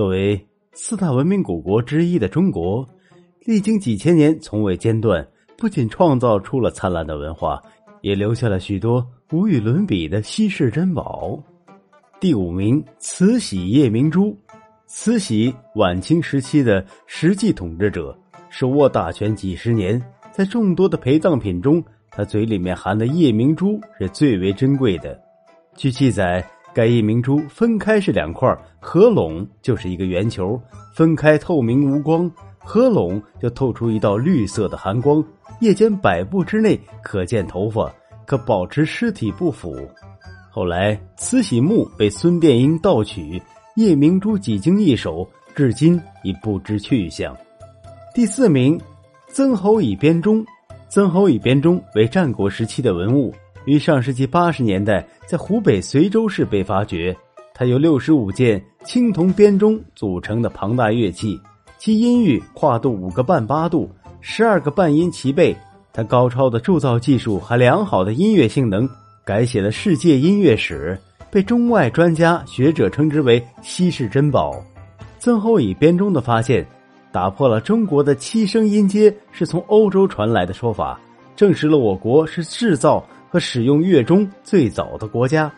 作为四大文明古国之一的中国，历经几千年从未间断，不仅创造出了灿烂的文化，也留下了许多无与伦比的稀世珍宝。第五名，慈禧夜明珠。慈禧晚清时期的实际统治者，手握大权几十年，在众多的陪葬品中，她嘴里面含的夜明珠是最为珍贵的。据记载。该夜明珠分开是两块，合拢就是一个圆球。分开透明无光，合拢就透出一道绿色的寒光。夜间百步之内可见头发，可保持尸体不腐。后来慈禧墓被孙殿英盗取，夜明珠几经易手，至今已不知去向。第四名，曾侯乙编钟。曾侯乙编钟为战国时期的文物。于上世纪八十年代，在湖北随州市被发掘。它由六十五件青铜编钟组成的庞大乐器，其音域跨度五个半八度，十二个半音齐备。它高超的铸造技术和良好的音乐性能，改写了世界音乐史，被中外专家学者称之为稀世珍宝。曾侯乙编钟的发现，打破了中国的七声音阶是从欧洲传来的说法，证实了我国是制造。和使用乐钟最早的国家，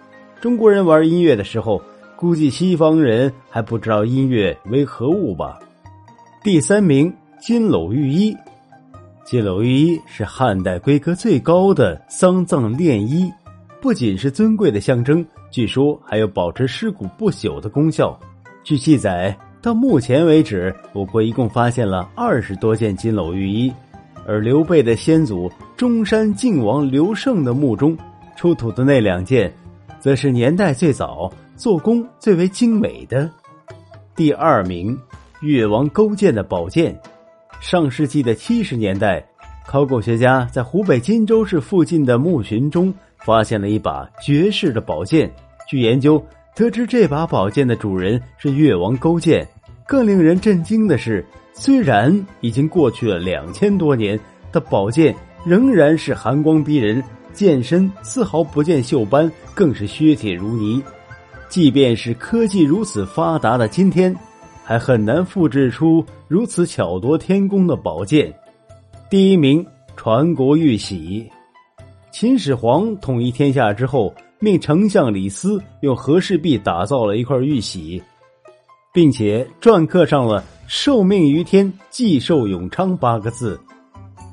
中国人玩音乐的时候，估计西方人还不知道音乐为何物吧。第三名，金缕玉衣。金缕玉衣是汉代规格最高的丧葬殓衣，不仅是尊贵的象征，据说还有保持尸骨不朽的功效。据记载，到目前为止，我国一共发现了二十多件金缕玉衣。而刘备的先祖中山靖王刘胜的墓中出土的那两件，则是年代最早、做工最为精美的。第二名，越王勾践的宝剑。上世纪的七十年代，考古学家在湖北荆州市附近的墓群中发现了一把绝世的宝剑。据研究，得知这把宝剑的主人是越王勾践。更令人震惊的是。虽然已经过去了两千多年，的宝剑仍然是寒光逼人，剑身丝毫不见锈斑，更是削铁如泥。即便是科技如此发达的今天，还很难复制出如此巧夺天工的宝剑。第一名，传国玉玺。秦始皇统一天下之后，命丞相李斯用和氏璧打造了一块玉玺，并且篆刻上了。受命于天，既寿永昌八个字，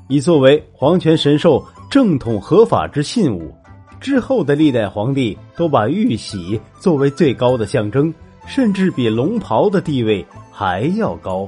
以作为皇权神授、正统合法之信物。之后的历代皇帝都把玉玺作为最高的象征，甚至比龙袍的地位还要高。